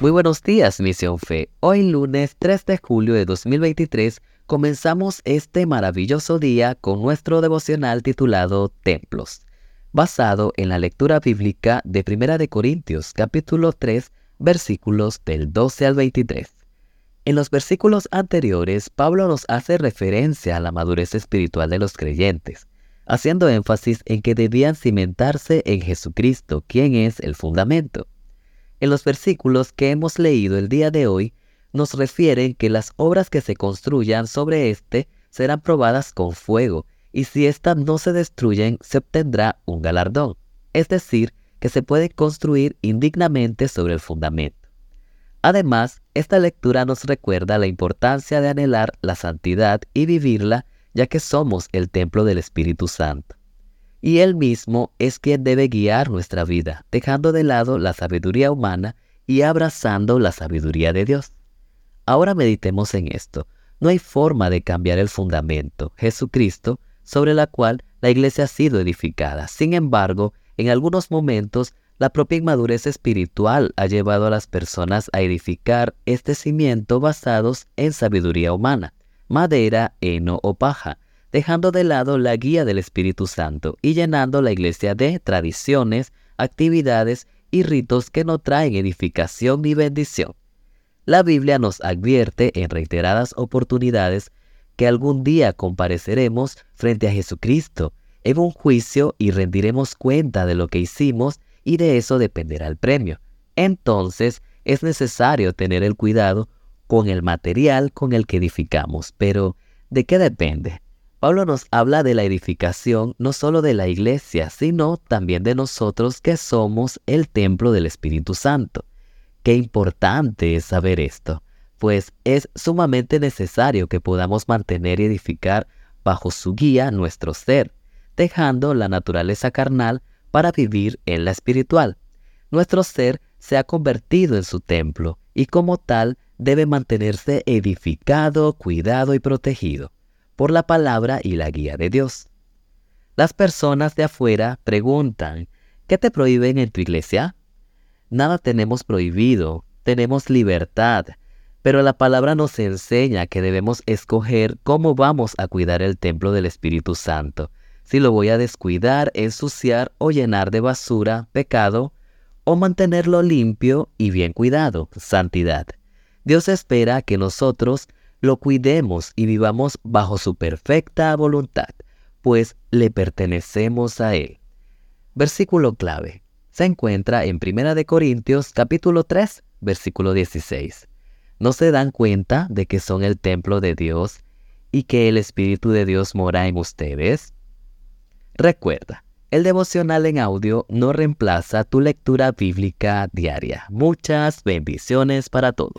Muy buenos días, Misión Fe. Hoy lunes 3 de julio de 2023 comenzamos este maravilloso día con nuestro devocional titulado Templos, basado en la lectura bíblica de 1 de Corintios capítulo 3 versículos del 12 al 23. En los versículos anteriores, Pablo nos hace referencia a la madurez espiritual de los creyentes, haciendo énfasis en que debían cimentarse en Jesucristo, quien es el fundamento. En los versículos que hemos leído el día de hoy, nos refieren que las obras que se construyan sobre éste serán probadas con fuego, y si éstas no se destruyen, se obtendrá un galardón, es decir, que se puede construir indignamente sobre el fundamento. Además, esta lectura nos recuerda la importancia de anhelar la santidad y vivirla, ya que somos el templo del Espíritu Santo y Él mismo es quien debe guiar nuestra vida, dejando de lado la sabiduría humana y abrazando la sabiduría de Dios. Ahora meditemos en esto. No hay forma de cambiar el fundamento, Jesucristo, sobre la cual la iglesia ha sido edificada. Sin embargo, en algunos momentos, la propia inmadurez espiritual ha llevado a las personas a edificar este cimiento basados en sabiduría humana, madera, heno o paja, dejando de lado la guía del Espíritu Santo y llenando la iglesia de tradiciones, actividades y ritos que no traen edificación ni bendición. La Biblia nos advierte en reiteradas oportunidades que algún día compareceremos frente a Jesucristo en un juicio y rendiremos cuenta de lo que hicimos y de eso dependerá el premio. Entonces es necesario tener el cuidado con el material con el que edificamos, pero ¿de qué depende? Pablo nos habla de la edificación no solo de la iglesia, sino también de nosotros que somos el templo del Espíritu Santo. Qué importante es saber esto, pues es sumamente necesario que podamos mantener y edificar bajo su guía nuestro ser, dejando la naturaleza carnal para vivir en la espiritual. Nuestro ser se ha convertido en su templo y como tal debe mantenerse edificado, cuidado y protegido por la palabra y la guía de Dios. Las personas de afuera preguntan, ¿qué te prohíben en tu iglesia? Nada tenemos prohibido, tenemos libertad, pero la palabra nos enseña que debemos escoger cómo vamos a cuidar el templo del Espíritu Santo, si lo voy a descuidar, ensuciar o llenar de basura, pecado, o mantenerlo limpio y bien cuidado, santidad. Dios espera que nosotros lo cuidemos y vivamos bajo su perfecta voluntad, pues le pertenecemos a Él. Versículo clave. Se encuentra en 1 de Corintios capítulo 3, versículo 16. ¿No se dan cuenta de que son el templo de Dios y que el Espíritu de Dios mora en ustedes? Recuerda, el devocional en audio no reemplaza tu lectura bíblica diaria. Muchas bendiciones para todos.